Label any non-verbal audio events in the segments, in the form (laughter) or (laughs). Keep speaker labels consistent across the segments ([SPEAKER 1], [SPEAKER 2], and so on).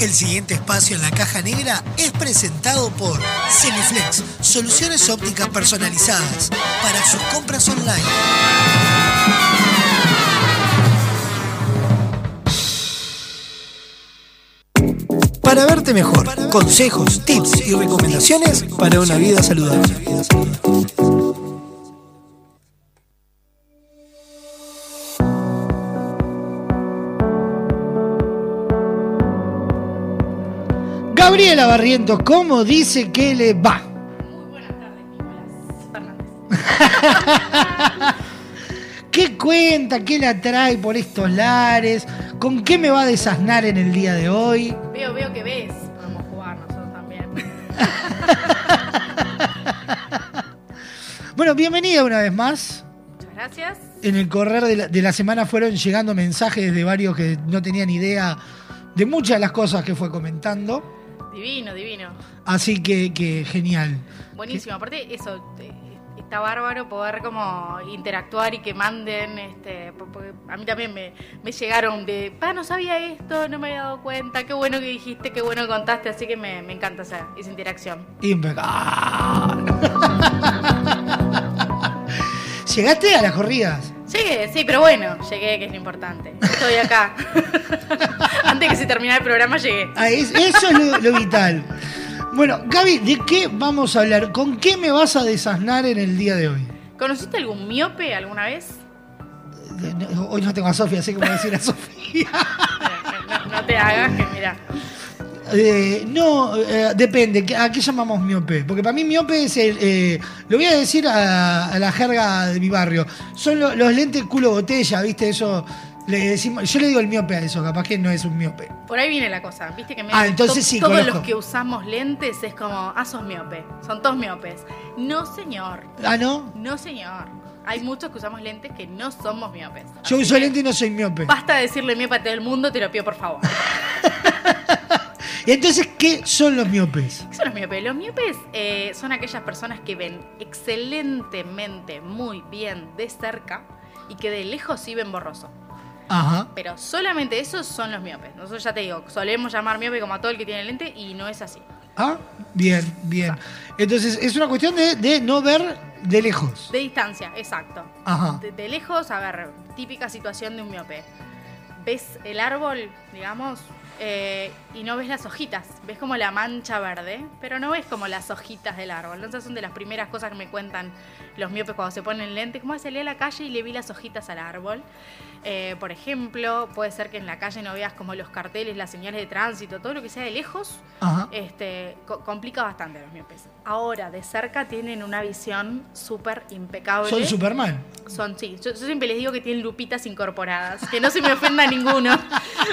[SPEAKER 1] El siguiente espacio en la caja negra es presentado por Semiflex, soluciones ópticas personalizadas para sus compras online. Para verte mejor, consejos, tips y recomendaciones para una vida saludable. Gabriela Barrientos, ¿cómo dice que le va?
[SPEAKER 2] Muy buenas tardes, Nicolás Fernández.
[SPEAKER 1] ¿Qué cuenta? ¿Qué la trae por estos lares? ¿Con qué me va a desasnar en el día de hoy?
[SPEAKER 2] Veo, veo que ves. Podemos jugar nosotros también.
[SPEAKER 1] Bueno, bienvenida una vez más.
[SPEAKER 2] Muchas gracias.
[SPEAKER 1] En el correr de la, de la semana fueron llegando mensajes de varios que no tenían idea de muchas de las cosas que fue comentando.
[SPEAKER 2] Divino, divino.
[SPEAKER 1] Así que, que genial.
[SPEAKER 2] Buenísimo. Aparte, eso, eh, está bárbaro poder como interactuar y que manden, este, po- porque a mí también me, me llegaron de, pa, no sabía esto, no me había dado cuenta, qué bueno que dijiste, qué bueno que contaste, así que me, me encanta esa, esa interacción.
[SPEAKER 1] Impecable. (laughs) ¿Llegaste a las corridas?
[SPEAKER 2] Llegué, sí, pero bueno, llegué, que es lo importante. Estoy acá. (laughs) Antes que se terminara el programa, llegué.
[SPEAKER 1] Ah, es- eso es lo, lo vital. Bueno, Gaby, ¿de qué vamos a hablar? ¿Con qué me vas a desasnar en el día de hoy?
[SPEAKER 2] ¿Conociste algún miope alguna vez?
[SPEAKER 1] No, Hoy no tengo a Sofía, así como decir a Sofía. (laughs)
[SPEAKER 2] No, no te hagas que, mira.
[SPEAKER 1] Eh, no, eh, depende. ¿A qué llamamos miope? Porque para mí miope es el... eh, lo voy a decir a, a la jerga de mi barrio. Son lo- los lentes culo botella, ¿viste? Eso... Le decimos, yo le digo el miope a eso, capaz que no es un miope.
[SPEAKER 2] Por ahí viene la cosa, viste que me
[SPEAKER 1] Ah, entonces sí,
[SPEAKER 2] todos
[SPEAKER 1] conozco.
[SPEAKER 2] los que usamos lentes es como, ah, sos miope, son todos miopes. No, señor,
[SPEAKER 1] Ah, ¿no?
[SPEAKER 2] no, señor. Hay muchos que usamos lentes que no somos miopes.
[SPEAKER 1] Yo uso
[SPEAKER 2] que
[SPEAKER 1] lente y no soy miope.
[SPEAKER 2] Basta de decirle miope a todo el mundo, te lo pido por favor. (laughs)
[SPEAKER 1] Y entonces, ¿qué son los miopes?
[SPEAKER 2] ¿Qué son los miopes? Los miopes eh, son aquellas personas que ven excelentemente, muy bien de cerca y que de lejos sí ven borroso.
[SPEAKER 1] Ajá.
[SPEAKER 2] Pero solamente esos son los miopes. Nosotros ya te digo, solemos llamar miope como a todo el que tiene lente y no es así.
[SPEAKER 1] Ah, bien, bien. Entonces, es una cuestión de, de no ver de lejos.
[SPEAKER 2] De distancia, exacto.
[SPEAKER 1] Ajá.
[SPEAKER 2] De, de lejos, a ver, típica situación de un miope. Ves el árbol, digamos, eh, y no ves las hojitas. Ves como la mancha verde, pero no ves como las hojitas del árbol. Entonces son de las primeras cosas que me cuentan los miopes cuando se ponen lentes. ¿Cómo salí a la calle y le vi las hojitas al árbol? Eh, por ejemplo, puede ser que en la calle no veas como los carteles, las señales de tránsito, todo lo que sea de lejos,
[SPEAKER 1] Ajá.
[SPEAKER 2] este, co- complica bastante a los miopes. Ahora, de cerca tienen una visión súper impecable.
[SPEAKER 1] Son Superman.
[SPEAKER 2] Son, sí. Yo, yo siempre les digo que tienen lupitas incorporadas. Que no se me ofenda (laughs) ninguno.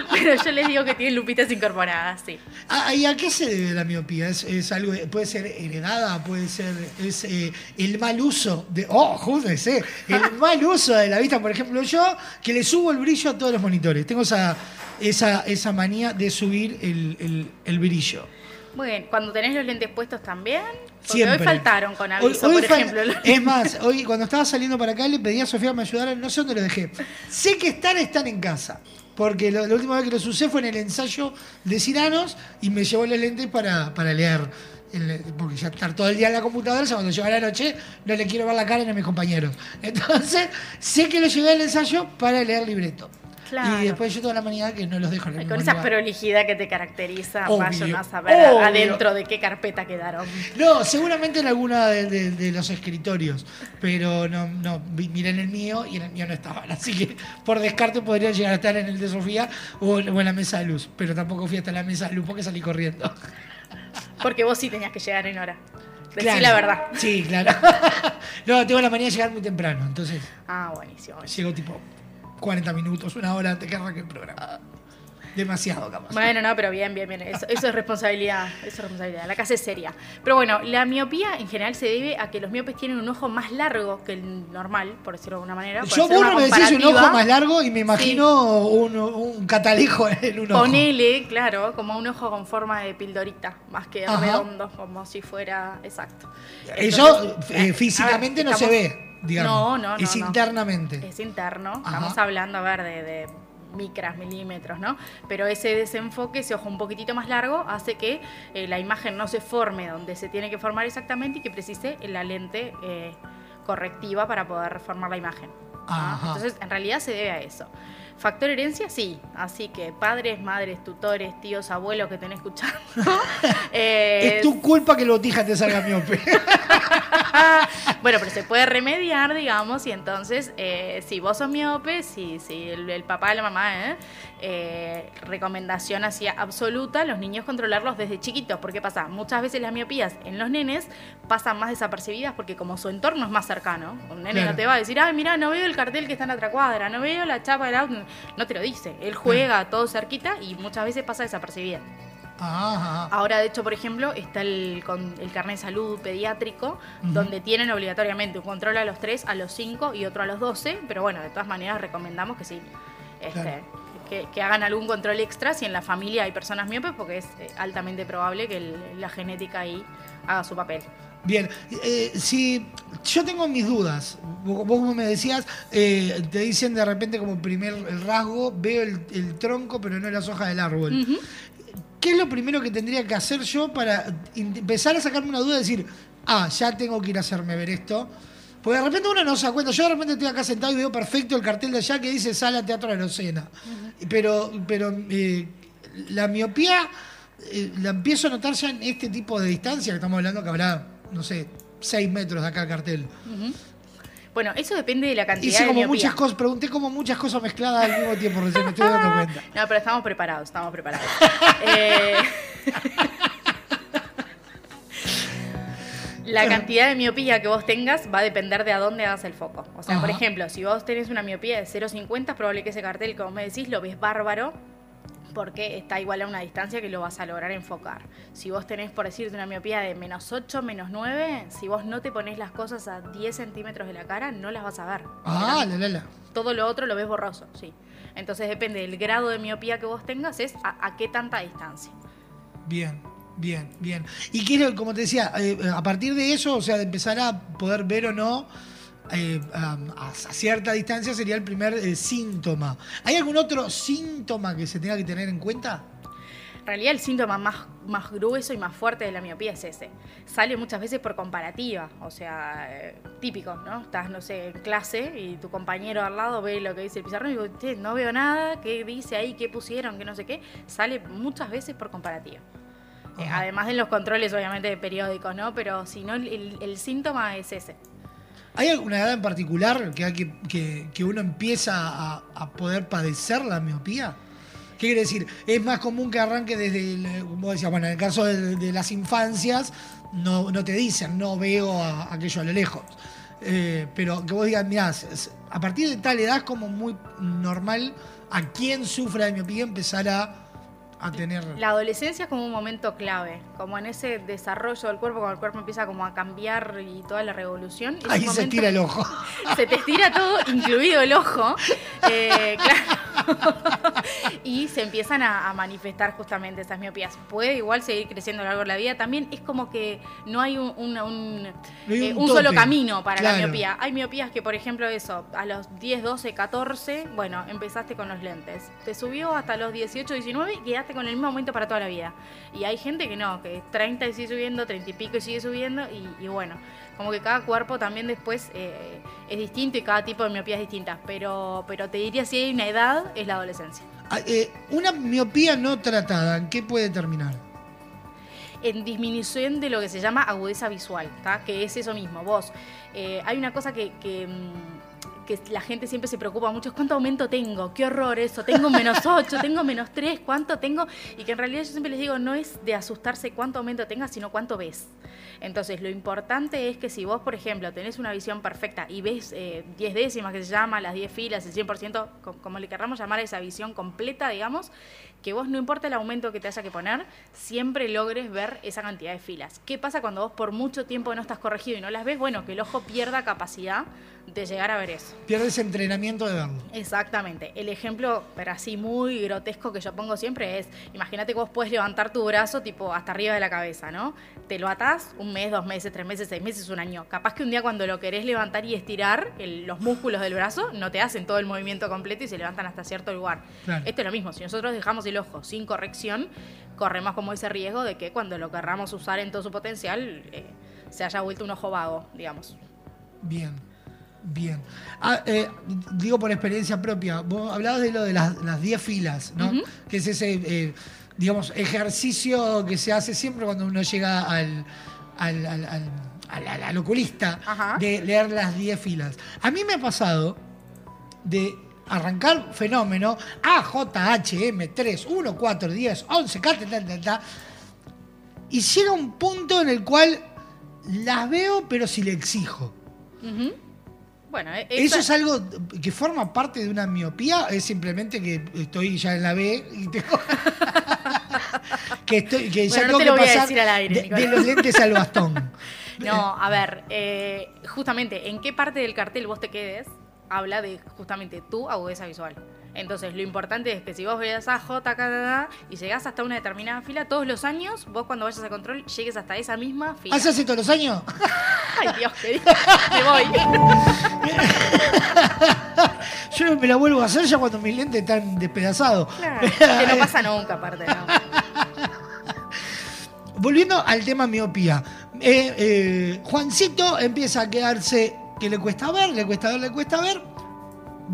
[SPEAKER 2] Pero yo les digo que tienen (laughs) lupitas incorporadas, sí.
[SPEAKER 1] Ah, ¿Y a qué se debe la miopía? ¿Es, es algo, puede ser heredada, puede ser es, eh, el mal uso de. ¡Oh, júdese! El (laughs) mal uso de la vista. Por ejemplo, yo que le subo el brillo a todos los monitores. Tengo esa, esa, esa manía de subir el, el- el brillo.
[SPEAKER 2] Bueno, cuando tenés los lentes puestos también. Porque
[SPEAKER 1] Siempre.
[SPEAKER 2] hoy faltaron con aviso,
[SPEAKER 1] Hoy- hoy
[SPEAKER 2] por ejemplo.
[SPEAKER 1] Es más, hoy cuando estaba saliendo para acá le pedí a Sofía que me ayudara, no sé dónde los dejé. Sé que están, están en casa. Porque lo- la última vez que los usé fue en el ensayo de Ciranos y me llevó los lentes para, para leer. Porque ya estar todo el día en la computadora, sea, cuando llega la noche no le quiero ver la cara ni a mis compañeros. (laughs) Entonces, sé que los llevé al ensayo para leer libreto.
[SPEAKER 2] Claro.
[SPEAKER 1] Y después yo toda la mañana que no los dejo en el mismo
[SPEAKER 2] Con esa
[SPEAKER 1] lugar.
[SPEAKER 2] prolijidad que te caracteriza,
[SPEAKER 1] Obvio,
[SPEAKER 2] vayan a saber
[SPEAKER 1] obvio.
[SPEAKER 2] adentro de qué carpeta quedaron.
[SPEAKER 1] No, seguramente en alguna de, de- de los escritorios, pero no, no, miré en el mío y en el mío no estaban, (laughs) así que por descarte podrían llegar a estar en el de Sofía o en, o en la mesa de luz, pero tampoco fui hasta la mesa de luz porque salí corriendo. (laughs)
[SPEAKER 2] Porque vos sí tenías que llegar en hora. Decí
[SPEAKER 1] Claro.
[SPEAKER 2] la verdad.
[SPEAKER 1] Sí, claro. (laughs) no, tengo la manía de llegar muy temprano, entonces
[SPEAKER 2] Ah, buenísimo.
[SPEAKER 1] llego tipo 40 minutos, una hora antes que arranque el programa. Demasiado capaz.
[SPEAKER 2] Bueno, no, pero bien, bien, bien. Eso, eso es responsabilidad. Eso es responsabilidad. La casa es seria. Pero bueno, la miopía en general se debe a que los miopes tienen un ojo más largo que el normal, por decirlo de alguna manera.
[SPEAKER 1] Yo
[SPEAKER 2] una
[SPEAKER 1] burro me decís un ojo más largo y me imagino un, un catalejo en un ojo.
[SPEAKER 2] Ponele, claro, como un ojo con forma de pildorita, más que
[SPEAKER 1] Ajá.
[SPEAKER 2] redondo, como si fuera exacto.
[SPEAKER 1] Eso
[SPEAKER 2] Entonces,
[SPEAKER 1] eh, físicamente
[SPEAKER 2] ver,
[SPEAKER 1] no se ve, digamos.
[SPEAKER 2] No, no, no.
[SPEAKER 1] Es
[SPEAKER 2] no.
[SPEAKER 1] internamente.
[SPEAKER 2] Es interno.
[SPEAKER 1] Ajá.
[SPEAKER 2] Estamos hablando, a ver, de, de micras, milímetros, ¿no? Pero ese desenfoque, ese ojo un poquitito más largo, hace que eh, la imagen no se forme donde se tiene que formar exactamente y que precise la lente eh, correctiva para poder formar la imagen. Entonces, en realidad se debe a eso. Factor herencia, sí. Así que padres, madres, tutores, tíos, abuelos que estén escuchando. (laughs)
[SPEAKER 1] es tu culpa que el botija te salga miope. (laughs)
[SPEAKER 2] bueno, pero se puede remediar, digamos, y entonces, eh, si vos sos miope, si, si el, papá, la mamá, ¿eh? Eh, recomendación así absoluta, los niños controlarlos desde chiquitos. Porque pasa, muchas veces las miopías en los nenes pasan más desapercibidas porque como su entorno es más cercano, un nene no te va a decir, ay, mira, no veo el cartel que está en la otra cuadra, no veo la chapa del auto, no te lo dice. Él juega todo cerquita y muchas veces pasa desapercibida. Ahora, de hecho, por ejemplo, está el, con el carnet de salud pediátrico, donde tienen obligatoriamente un control a los 3, a los 5 y otro a los 12, pero bueno, de todas maneras recomendamos que sí, este, que, hagan algún control extra si en la familia hay personas miopes, porque es eh, altamente probable que la genética ahí haga su papel.
[SPEAKER 1] Bien, eh, si yo tengo mis dudas, vos me decías, eh, te dicen de repente como primer rasgo, veo el, tronco pero no las hojas del árbol. ¿Qué es lo primero que tendría que hacer yo para empezar a sacarme una duda y decir, ah, ya tengo que ir a hacerme ver esto? Porque de repente uno no se da cuenta. Yo de repente estoy acá sentado y veo perfecto el cartel de allá que dice Sala Teatro de la Ocena. Pero, pero eh, la miopía eh, la empiezo a notar ya en este tipo de distancia, que estamos hablando que habrá, no sé, 6 metros de acá el cartel.
[SPEAKER 2] Bueno, eso depende de la cantidad
[SPEAKER 1] Hice
[SPEAKER 2] como
[SPEAKER 1] muchas cosas, pregunté como muchas cosas mezcladas al mismo tiempo, recién me estoy dando (laughs) cuenta.
[SPEAKER 2] No, pero estamos preparados, estamos preparados. (laughs) Eh, (laughs) la cantidad de miopía que vos tengas va a depender de a dónde hagas el foco. O sea, por ejemplo, si vos tenés una miopía de 0,50, es probable que ese cartel, como me decís, lo ves bárbaro porque está igual a una distancia que lo vas a lograr enfocar. Si vos tenés, por decirte, una miopía de menos 8, menos 9, si vos no te pones las cosas a 10 centímetros de la cara, no las vas a ver.
[SPEAKER 1] Ah, la, la, la.
[SPEAKER 2] Todo lo otro lo ves borroso, sí. Entonces depende del grado de miopía que vos tengas, es a, qué tanta distancia.
[SPEAKER 1] Bien, bien, bien. Y quiero, como te decía, eh, a partir de eso, o sea, de empezar a poder ver o no eh, a, cierta distancia sería el primer eh, síntoma. ¿Hay algún otro síntoma que se tenga que tener en cuenta?
[SPEAKER 2] En realidad el síntoma más, más grueso y más fuerte de la miopía es ese. Sale muchas veces por comparativa, o sea, eh, típico, ¿no? Estás, no sé, en clase y tu compañero al lado ve lo que dice el pizarrón y digo, no veo nada, ¿qué dice ahí? ¿Qué pusieron? ¿Qué no sé qué? Sale muchas veces por comparativa. además de los controles, obviamente, de periódicos, ¿no? Pero si no, el síntoma es ese.
[SPEAKER 1] ¿Hay alguna edad en particular que, que, que uno empieza a, poder padecer la miopía? ¿Qué quiere decir? Es más común que arranque desde, como decías, bueno, en el caso de, las infancias, no, no, te dicen, no veo aquello a lo lejos. Eh, pero que vos digas, mirá, a partir de tal edad es como muy normal a quien sufra de miopía empezar a tener...
[SPEAKER 2] La adolescencia es como un momento clave, como en ese desarrollo del cuerpo, cuando el cuerpo empieza como a cambiar y toda la revolución.
[SPEAKER 1] Ahí se estira el ojo. (laughs)
[SPEAKER 2] Se te estira todo, incluido el ojo. Eh, (laughs) claro. (laughs) y se empiezan a, manifestar justamente esas miopías. Puede igual seguir creciendo a lo largo de la vida. También es como que no hay un, un, eh, solo camino para la miopía. Hay miopías que, por ejemplo, eso, a los 10, 12, 14, bueno, empezaste con los lentes. Te subió hasta los 18, 19 y quedaste con el mismo aumento para toda la vida. Y hay gente que no, que 30 y sigue subiendo, 30 y pico y sigue subiendo, y, bueno, como que cada cuerpo también después eh, es distinto y cada tipo de miopía es distinta. Pero, pero te diría si hay una edad, es la adolescencia.
[SPEAKER 1] Ah, eh, una miopía no tratada, ¿en qué puede terminar?
[SPEAKER 2] en disminución de lo que se llama agudeza visual, que es eso mismo. Vos, eh, hay una cosa que, que mm, que la gente siempre se preocupa mucho cuánto aumento tengo, qué horror eso, tengo menos (laughs) 8, tengo menos 3, cuánto tengo, y que en realidad yo siempre les digo, no es de asustarse cuánto aumento tengas, sino cuánto ves. Entonces, lo importante es que si vos, por ejemplo, tenés una visión perfecta y ves 10 eh, décimas que se llama, las 10 filas, el 100%, como le querramos llamar a esa visión completa, digamos, que vos no importa el aumento que te haya que poner, siempre logres ver esa cantidad de filas. ¿Qué pasa cuando vos por mucho tiempo no estás corregido y no las ves? Bueno, que el ojo pierda capacidad de llegar a ver eso.
[SPEAKER 1] Pierdes entrenamiento de verlo.
[SPEAKER 2] Exactamente. El ejemplo, pero así muy grotesco que yo pongo siempre es, imagínate que vos puedes levantar tu brazo tipo hasta arriba de la cabeza, ¿no? Te lo atás un mes, dos meses, tres meses, seis meses, un año. Capaz que un día cuando lo querés levantar y estirar, el- los músculos del brazo no te hacen todo el movimiento completo y se levantan hasta cierto lugar.
[SPEAKER 1] Claro.
[SPEAKER 2] Esto es lo mismo. Si nosotros dejamos el ojo sin corrección, corremos como ese riesgo de que cuando lo querramos usar en todo su potencial, eh, se haya vuelto un ojo vago, digamos.
[SPEAKER 1] Bien, bien. Ah, eh, digo por experiencia propia, vos hablabas de lo de las las 10 filas, ¿no? Que es ese, eh, digamos, ejercicio que se hace siempre cuando uno llega al, al, al- al- al- al- al oculista,
[SPEAKER 2] Ajá.
[SPEAKER 1] de leer las 10 filas. A mí me ha pasado de arrancar fenómeno A, J, H, M, 3, 1, 4, 10, 11, K, ta, ta, ta, ta, y llega un punto en el cual las veo, pero si le exijo.
[SPEAKER 2] Ujú. Bueno, eh,
[SPEAKER 1] ¿Eso
[SPEAKER 2] esa-
[SPEAKER 1] es algo que forma parte de una miopía? ¿Es simplemente que estoy ya en la B y tengo... (laughs) que, estoy, que ya
[SPEAKER 2] Bueno, no
[SPEAKER 1] tengo
[SPEAKER 2] te
[SPEAKER 1] que pasar
[SPEAKER 2] decir al aire,
[SPEAKER 1] de, de los lentes al bastón? (laughs)
[SPEAKER 2] No, a ver, eh, justamente, ¿en qué parte del cartel vos te quedes? Habla de justamente tu agudeza visual. Entonces, lo importante es que si vos veas a J, K, y llegás hasta una determinada fila, todos los años, vos cuando vayas a control, llegues hasta esa misma fila.
[SPEAKER 1] ¿Hace hace todos los años? (laughs)
[SPEAKER 2] Ay, Dios, qué me voy. (laughs)
[SPEAKER 1] Yo me la vuelvo a hacer ya cuando mis lentes están despedazados.
[SPEAKER 2] Claro, que no pasa nunca, aparte, ¿no? (laughs)
[SPEAKER 1] Volviendo al tema miopía. Eh, eh, Juancito empieza a quedarse que le cuesta ver, le cuesta ver, le cuesta ver.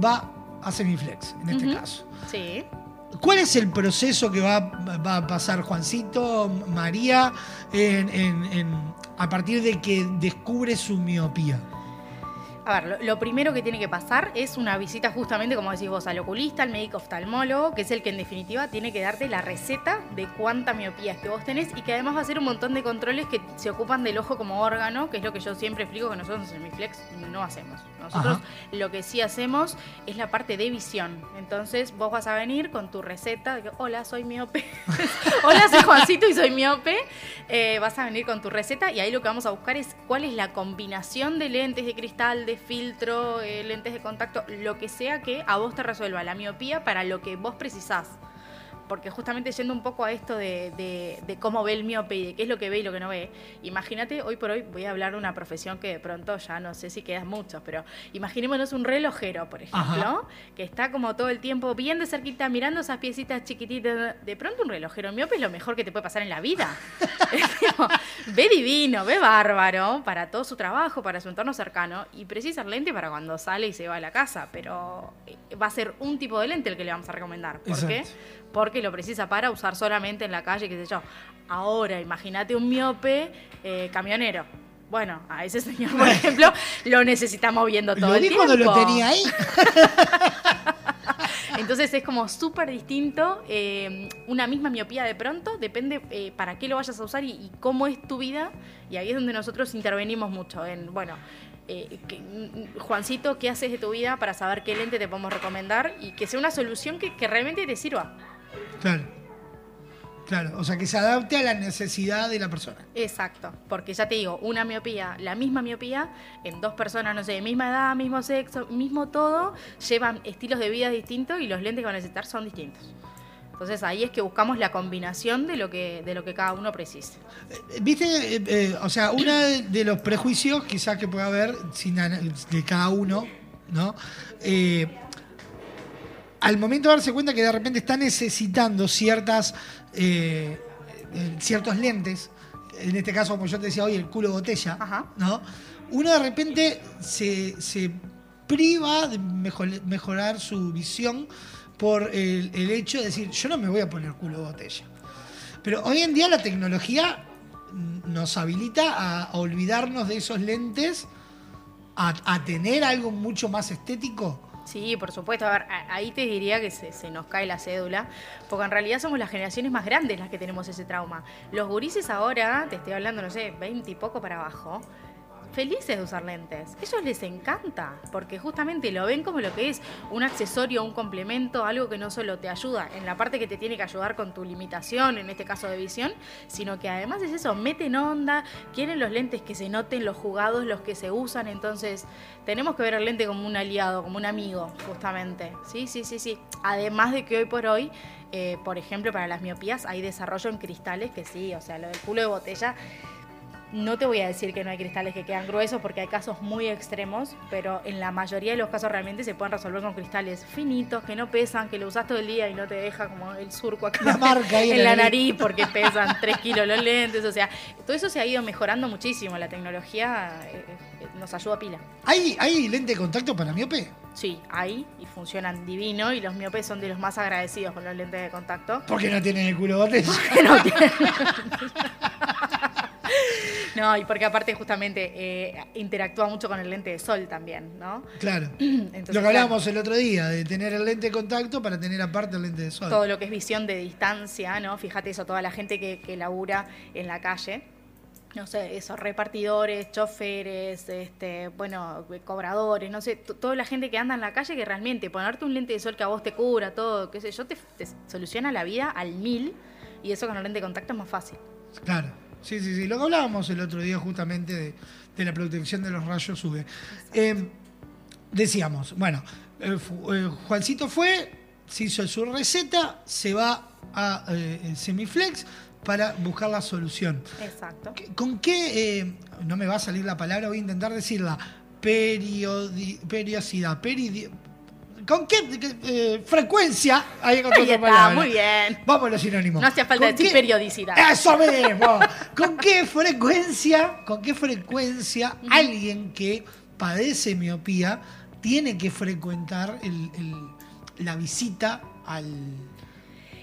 [SPEAKER 1] Va a semiflex, en este caso.
[SPEAKER 2] Sí.
[SPEAKER 1] ¿Cuál es el proceso que va, va a pasar Juancito, María, en- en- en- a partir de que descubre su miopía?
[SPEAKER 2] A ver, lo, lo primero que tiene que pasar es una visita justamente, como decís vos, al oculista, al médico oftalmólogo, que es el que en definitiva tiene que darte la receta de cuánta miopía es que vos tenés y que además va a hacer un montón de controles que se ocupan del ojo como órgano, que es lo que yo siempre explico que nosotros en Semiflex no hacemos. Nosotros
[SPEAKER 1] Ajá.
[SPEAKER 2] lo que sí hacemos es la parte de visión. Entonces vos vas a venir con tu receta de que, hola, soy miope. (laughs) hola, soy Juancito y soy miope. Eh, vas a venir con tu receta y ahí lo que vamos a buscar es cuál es la combinación de lentes de cristal, de filtro, eh, lentes de contacto, lo que sea que a vos te resuelva la miopía para lo que vos precisás. Porque justamente yendo un poco a esto de, de- de cómo ve el miope y de qué es lo que ve y lo que no ve, imagínate, hoy por hoy voy a hablar de una profesión que de pronto ya no sé si quedan muchos, pero imaginémonos un relojero, por ejemplo,
[SPEAKER 1] Ajá.
[SPEAKER 2] que está como todo el tiempo bien de cerquita mirando esas piecitas chiquititas. De pronto un relojero miope es lo mejor que te puede pasar en la vida. (laughs) (laughs) Ve divino, ve bárbaro para todo su trabajo, para su entorno cercano y precisa el lente para cuando sale y se va a la casa, pero eh, va a ser un tipo de lente el que le vamos a recomendar. ¿Por qué? Porque lo precisa para usar solamente en la calle, qué sé yo. Ahora, imagínate un miope eh, camionero. Bueno, a ese señor, por (laughs) ejemplo, lo necesitamos viendo todo
[SPEAKER 1] Lo
[SPEAKER 2] el tiempo.
[SPEAKER 1] cuando lo tenía ahí. (laughs)
[SPEAKER 2] Entonces es como súper distinto. eh, una misma miopía de pronto, depende eh, para qué lo vayas a usar y, y cómo es tu vida. Y ahí es donde nosotros intervenimos mucho. En, bueno, eh, que- mm, Juancito, ¿qué haces de tu vida para saber qué lente te podemos recomendar? Y que sea una solución que, que realmente te sirva.
[SPEAKER 1] Claro. Claro, o sea, que se adapte a la necesidad de la persona.
[SPEAKER 2] Exacto, porque ya te digo, una miopía, la misma miopía, en dos personas, no sé, de misma edad, mismo sexo, mismo todo, llevan estilos de vida distintos y los lentes que van a necesitar son distintos. Entonces ahí es que buscamos la combinación de lo que, de lo que cada uno precise.
[SPEAKER 1] Eh, Viste, Eh, eh, o sea, uno de los prejuicios quizás que pueda haber sin de cada uno, ¿no? Eh, al momento de darse cuenta que de repente está necesitando ciertas eh, eh, ciertos lentes, en este caso, como yo te decía hoy, el culo botella,
[SPEAKER 2] Ajá.
[SPEAKER 1] ¿no? Uno de repente se, se priva de mejor- mejorar su visión por el, el hecho de decir, yo no me voy a poner culo botella. Pero hoy en día la tecnología nos habilita a, a olvidarnos de esos lentes, a, a tener algo mucho más estético.
[SPEAKER 2] Sí, por supuesto. A ver, ahí te diría que se, se nos cae la cédula, porque en realidad somos las generaciones más grandes las que tenemos ese trauma. Los gurises ahora, te estoy hablando, no sé, 20 y poco para abajo, felices de usar lentes. Ellos les encanta, porque justamente lo ven como lo que es un accesorio, un complemento, algo que no solo te ayuda en la parte que te tiene que ayudar con tu limitación, en este caso de visión, sino que además es eso, meten onda, quieren los lentes que se noten, los jugados, los que se usan, entonces tenemos que ver el lente como un aliado, como un amigo, justamente. Sí, sí, sí, sí. Además de que hoy por hoy eh, por ejemplo, para las miopías hay desarrollo en cristales que sí, o sea, lo del culo de botella no te voy a decir que no hay cristales que quedan gruesos porque hay casos muy extremos, pero en la mayoría de los casos realmente se pueden resolver con cristales finitos, que no pesan, que lo usas todo el día y no te deja como el surco acá
[SPEAKER 1] la marca
[SPEAKER 2] en, la, nariz porque pesan 3 kilos los lentes. O sea, todo eso se ha ido mejorando muchísimo. La tecnología eh, eh, nos ayuda a pila.
[SPEAKER 1] ¿Hay, ¿Hay lente de contacto para miope?
[SPEAKER 2] Sí, hay y funcionan divino y los miopes son de los más agradecidos con los lentes de contacto. (laughs)
[SPEAKER 1] Porque no tienen el culo botella.
[SPEAKER 2] no tienen. No, y porque aparte justamente eh, interactúa mucho con el lente de sol también, ¿no?
[SPEAKER 1] Claro. (clears throat) lo que hablábamos el otro día, de tener el lente de contacto para tener aparte el lente de sol.
[SPEAKER 2] Todo lo que es visión de distancia, ¿no? Fíjate eso, toda la gente que, que labura en la calle no sé, esos repartidores, choferes, este, bueno, cobradores, no sé, toda la gente que anda en la calle que realmente ponerte un lente de sol que a vos te cubra, todo, qué sé yo, te, te soluciona la vida al mil y eso con el lente de contacto es más fácil.
[SPEAKER 1] Claro. Sí, sí, sí. Lo que hablábamos el otro día justamente de, la protección de los rayos UV. Eh, decíamos, bueno, eh, eh, Juancito fue, se hizo su receta, se va a Semiflex para buscar la solución.
[SPEAKER 2] Exacto.
[SPEAKER 1] ¿Con qué, no me va a salir la palabra, voy a intentar decirla, periodi, periodicidad, ¿Con qué eh, frecuencia?
[SPEAKER 2] Ahí está, muy bien.
[SPEAKER 1] Vamos a los sinónimos.
[SPEAKER 2] No hacía falta decir periodicidad.
[SPEAKER 1] Eso mismo. ¿Con qué frecuencia, con qué frecuencia alguien que padece miopía tiene que frecuentar la visita al.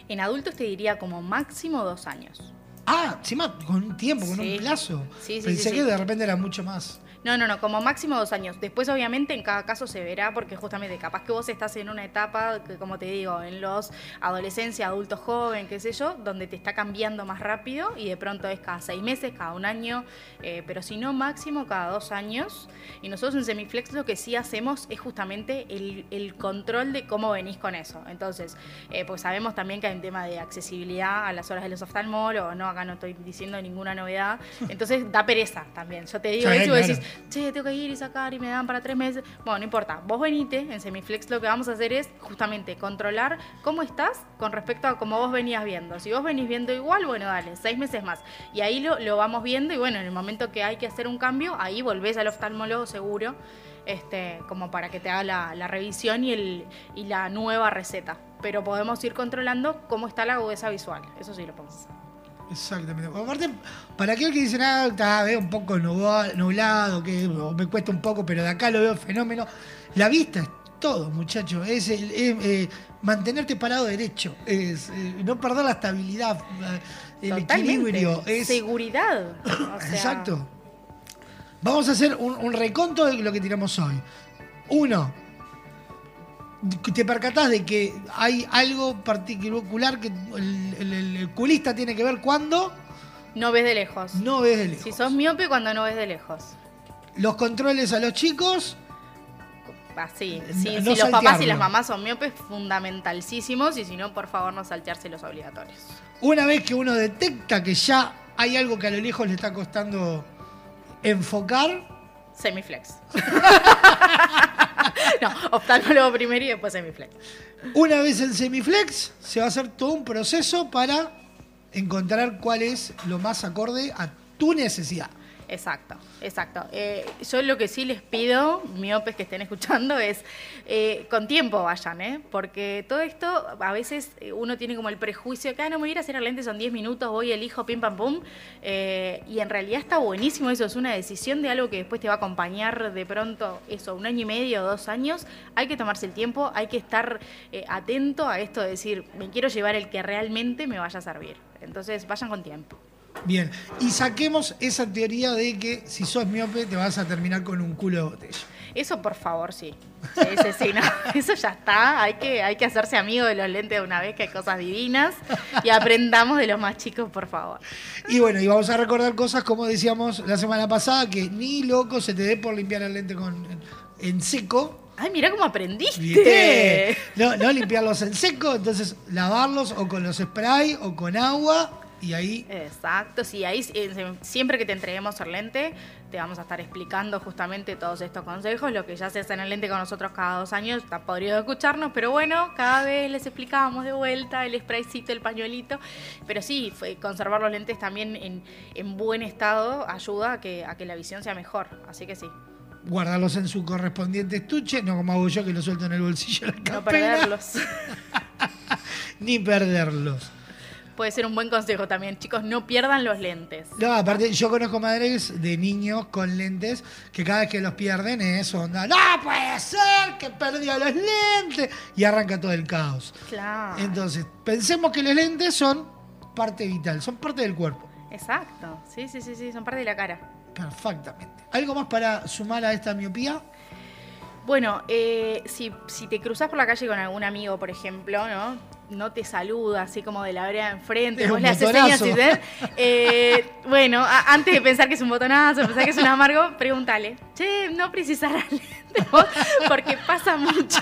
[SPEAKER 2] En adultos te diría como máximo dos años.
[SPEAKER 1] Ah, encima con un tiempo, con un plazo. Sí, sí, Pensé que de repente era mucho más.
[SPEAKER 2] No, no, no, como máximo dos años. Después, obviamente, en cada caso se verá, porque justamente capaz que vos estás en una etapa, que como te digo, en los adolescencia, adulto joven, qué sé yo, donde te está cambiando más rápido y de pronto es cada seis meses, cada un año, eh, pero si no, máximo cada dos años. Y nosotros en Semiflex lo que sí hacemos es justamente el, control de cómo venís con eso. Entonces, eh, pues sabemos también que hay un tema de accesibilidad a las horas de los oftalmólogos, no, acá no estoy diciendo ninguna novedad. (laughs) Entonces, da pereza también. Yo te digo eso y decís, che, tengo que ir y sacar y me dan para tres meses. Bueno, no importa. Vos venite, en Semiflex lo que vamos a hacer es justamente controlar cómo estás con respecto a cómo vos venías viendo. Si vos venís viendo igual, bueno, dale, seis meses más. Y ahí lo, lo vamos viendo y bueno, en el momento que hay que hacer un cambio, ahí volvés al oftalmólogo seguro. Este, como para que te haga la, la revisión y, el, y la nueva receta. Pero podemos ir controlando cómo está la agudeza visual. Eso sí lo podemos hacer.
[SPEAKER 1] Exactamente. Aparte, para aquel que dice, ah, está, veo un poco nublado, que me cuesta un poco, pero de acá lo veo fenómeno. La vista es todo, muchacho. Es, eh, mantenerte parado derecho, es eh, no perder la estabilidad, eh, el equilibrio. Es...
[SPEAKER 2] Seguridad. (coughs)
[SPEAKER 1] Exacto. Vamos a hacer un, un reconto de lo que tiramos hoy. Uno, te percatás de que hay algo particular que el, culista tiene que ver cuando.
[SPEAKER 2] No ves de lejos.
[SPEAKER 1] No ves de lejos.
[SPEAKER 2] Si sos miope cuando no ves de lejos.
[SPEAKER 1] Los controles a los chicos.
[SPEAKER 2] Así, ah, si los papás y las mamás son miopes, fundamentalísimos. Y si no, por favor, no saltearse los obligatorios.
[SPEAKER 1] Una vez que uno detecta que ya hay algo que a lo lejos le está costando enfocar.
[SPEAKER 2] Semiflex. (laughs) primero y después semiflex.
[SPEAKER 1] Una vez en semiflex, se va a hacer todo un proceso para encontrar cuál es lo más acorde a tu necesidad.
[SPEAKER 2] Exacto, exacto. Eh, yo lo que sí les pido, miopes que estén escuchando, es eh, con tiempo vayan, ¿eh? Porque todo esto, a veces eh, uno tiene como el prejuicio que, ah, no me voy a ir a hacer lentes, son 10 minutos, voy, elijo, pim, pam, pum. y en realidad está buenísimo eso, es una decisión de algo que después te va a acompañar de pronto, eso, un año y medio, dos años. Hay que tomarse el tiempo, hay que estar atento a esto de decir, me quiero llevar el que realmente me vaya a servir. Entonces, vayan con tiempo.
[SPEAKER 1] Bien, y saquemos esa teoría de que si sos miope te vas a terminar con un culo de botella.
[SPEAKER 2] Eso por favor, sí. Sí, sí, sí, no. (laughs) Eso ya está. Hay que, hay que hacerse amigo de los lentes de una vez, que hay cosas divinas. Y aprendamos de los más chicos, por favor.
[SPEAKER 1] Y bueno, y vamos a recordar cosas como decíamos la semana pasada, que ni loco se te dé por limpiar el lente con, en seco.
[SPEAKER 2] Ay, mira cómo aprendiste.
[SPEAKER 1] ¿Viste? No, no limpiarlos en seco, entonces lavarlos o con los spray o con agua y ahí
[SPEAKER 2] Exacto, sí, ahí eh, siempre que te entreguemos el lente, te vamos a estar explicando justamente todos estos consejos. Lo que ya se hace en el lente con nosotros cada dos años, está podrido escucharnos, pero bueno, cada vez les explicábamos de vuelta el spraycito, el pañuelito. Pero sí, conservar los lentes también en, en buen estado ayuda a que, a que la visión sea mejor. Así que sí
[SPEAKER 1] guardarlos en su correspondiente estuche, no como hago yo que los suelto en el bolsillo de la
[SPEAKER 2] No perderlos. (laughs)
[SPEAKER 1] Ni perderlos
[SPEAKER 2] puede ser un buen consejo también. Chicos, no pierdan los lentes.
[SPEAKER 1] No, aparte, yo conozco madres de niños con lentes que cada vez que los pierden es onda, no puede ser que perdió los lentes. Y arranca todo el caos.
[SPEAKER 2] Claro.
[SPEAKER 1] Entonces, pensemos que los lentes son parte vital, son parte del cuerpo.
[SPEAKER 2] Exacto. Sí, sí, sí, sí, son parte de la cara.
[SPEAKER 1] Perfectamente. ¿Algo más para sumar a esta miopía?
[SPEAKER 2] Bueno, eh, si, si, te cruzas por la calle con algún amigo, por ejemplo, ¿no? No te saluda, así como de la vereda enfrente, vos le haces señas y eh, (laughs) Bueno, antes de pensar que es un botonazo, de pensar que es un amargo, pregúntale, che, no precisarás lentes porque pasa mucho,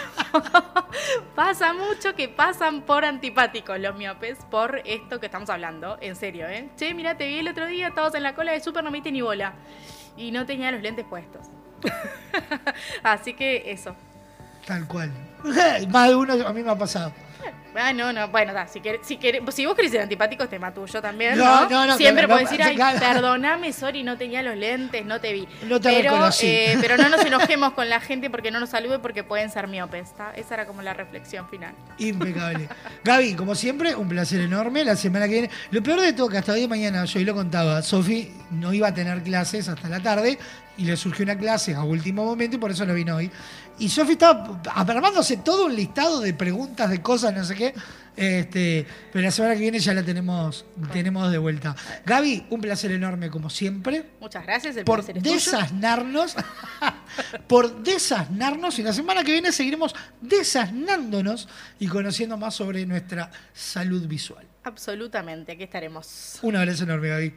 [SPEAKER 2] (laughs) pasa mucho que pasan por antipáticos los miopes por esto que estamos hablando, en serio, ¿eh? Che, mira, te vi el otro día, estabas en la cola de súper, no me ni bola. Y no tenía los lentes puestos. (laughs) Así que eso.
[SPEAKER 1] Tal cual. Más de uno a mí me ha pasado.
[SPEAKER 2] Ah, no, no, bueno, da, si, si, si vos querés ser antipático, te mato yo también, ¿no? no, no Siempre puedes decir, ay, perdoname, sorry, no tenía los lentes, no te vi.
[SPEAKER 1] No te
[SPEAKER 2] pero, eh, (laughs) pero no nos enojemos con la gente porque no nos salude porque pueden ser miopes, ¿está? Esa era como la reflexión final.
[SPEAKER 1] Impecable. Gaby, como siempre, un placer enorme. La semana que viene. Lo peor de todo, que hasta hoy de mañana, yo hoy lo contaba, Sofi no iba a tener clases hasta la tarde y le surgió una clase a último momento y por eso no vino hoy. Y Sofi estaba armándose todo un listado de preguntas, de cosas, no sé qué. Este, pero la semana que viene ya la tenemos, tenemos de vuelta. Gaby, un placer enorme como siempre.
[SPEAKER 2] Muchas gracias. El
[SPEAKER 1] por desasnarnos. (laughs) por desasnarnos. Y la semana que viene seguiremos desasnándonos y conociendo más sobre nuestra salud visual.
[SPEAKER 2] Absolutamente, aquí estaremos.
[SPEAKER 1] Un abrazo enorme, Gaby.